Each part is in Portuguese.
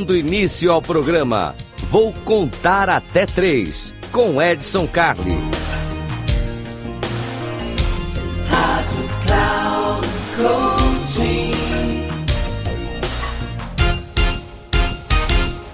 Dando início ao programa, vou contar até três com Edson Carli.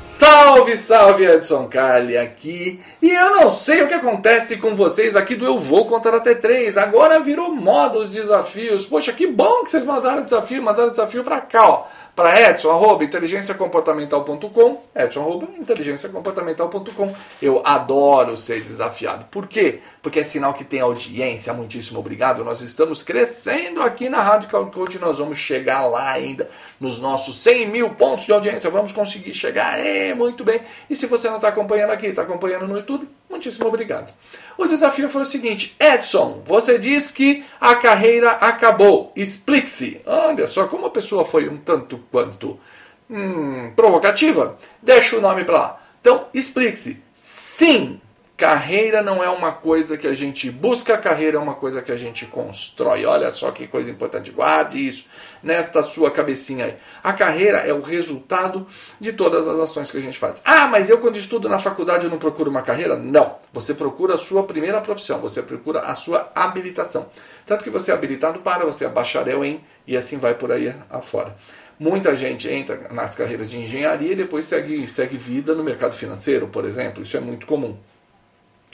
Salve, salve, Edson Carli aqui. E eu não sei o que acontece com vocês aqui do Eu Vou Contar Até 3. Agora virou moda os desafios. Poxa, que bom que vocês mandaram desafio, mandaram desafio pra cá, ó para edson, arroba, inteligenciacomportamental.com, edson, arroba, inteligenciacomportamental.com. Eu adoro ser desafiado. Por quê? Porque é sinal que tem audiência. Muitíssimo obrigado. Nós estamos crescendo aqui na Rádio Coach. Nós vamos chegar lá ainda nos nossos 100 mil pontos de audiência. Vamos conseguir chegar. É, muito bem. E se você não está acompanhando aqui, está acompanhando no YouTube, muitíssimo obrigado. O desafio foi o seguinte: Edson, você diz que a carreira acabou. Explique-se. Olha só como a pessoa foi um tanto quanto hum, provocativa. Deixa o nome para lá. Então, explique-se. Sim, Carreira não é uma coisa que a gente busca, carreira é uma coisa que a gente constrói. Olha só que coisa importante. Guarde isso nesta sua cabecinha aí. A carreira é o resultado de todas as ações que a gente faz. Ah, mas eu quando estudo na faculdade eu não procuro uma carreira? Não. Você procura a sua primeira profissão, você procura a sua habilitação. Tanto que você é habilitado para, você é bacharel em, e assim vai por aí afora. Muita gente entra nas carreiras de engenharia e depois segue, segue vida no mercado financeiro, por exemplo. Isso é muito comum.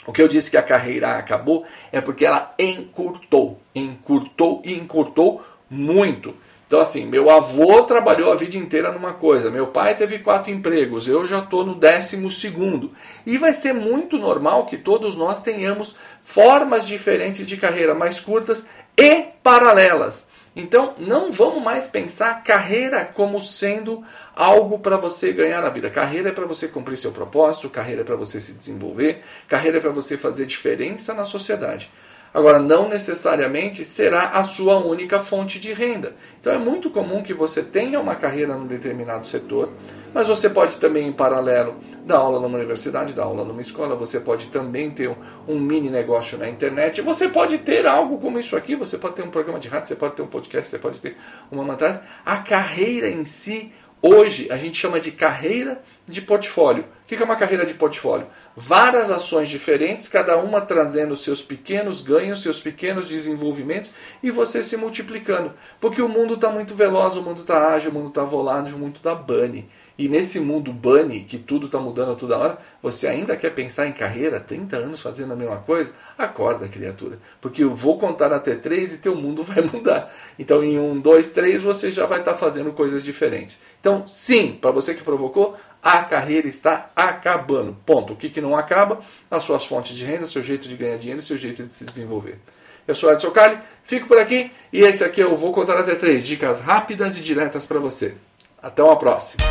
O que eu disse que a carreira acabou é porque ela encurtou, encurtou e encurtou muito. Então, assim, meu avô trabalhou a vida inteira numa coisa, meu pai teve quatro empregos, eu já estou no décimo segundo. E vai ser muito normal que todos nós tenhamos formas diferentes de carreira, mais curtas e paralelas. Então, não vamos mais pensar carreira como sendo algo para você ganhar na vida. Carreira é para você cumprir seu propósito, carreira é para você se desenvolver, carreira é para você fazer diferença na sociedade. Agora, não necessariamente será a sua única fonte de renda. Então, é muito comum que você tenha uma carreira num determinado setor, mas você pode também, em paralelo, dar aula numa universidade, dar aula numa escola, você pode também ter um mini negócio na internet, você pode ter algo como isso aqui, você pode ter um programa de rádio, você pode ter um podcast, você pode ter uma matéria. A carreira em si Hoje a gente chama de carreira de portfólio. Que é uma carreira de portfólio? Várias ações diferentes, cada uma trazendo seus pequenos ganhos, seus pequenos desenvolvimentos e você se multiplicando. Porque o mundo está muito veloz, o mundo está ágil, o mundo está volátil, o mundo está bunny. E nesse mundo bunny, que tudo está mudando toda hora, você ainda quer pensar em carreira, 30 anos fazendo a mesma coisa? Acorda, criatura. Porque eu vou contar até três e teu mundo vai mudar. Então, em um, dois, três, você já vai estar tá fazendo coisas diferentes. Então, sim, para você que provocou, a carreira está acabando. Ponto. O que, que não acaba? As suas fontes de renda, seu jeito de ganhar dinheiro seu jeito de se desenvolver. Eu sou Edson Cali, fico por aqui e esse aqui eu vou contar até três dicas rápidas e diretas para você. Até uma próxima.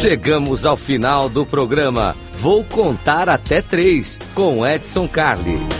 Chegamos ao final do programa. Vou contar até três com Edson Carli.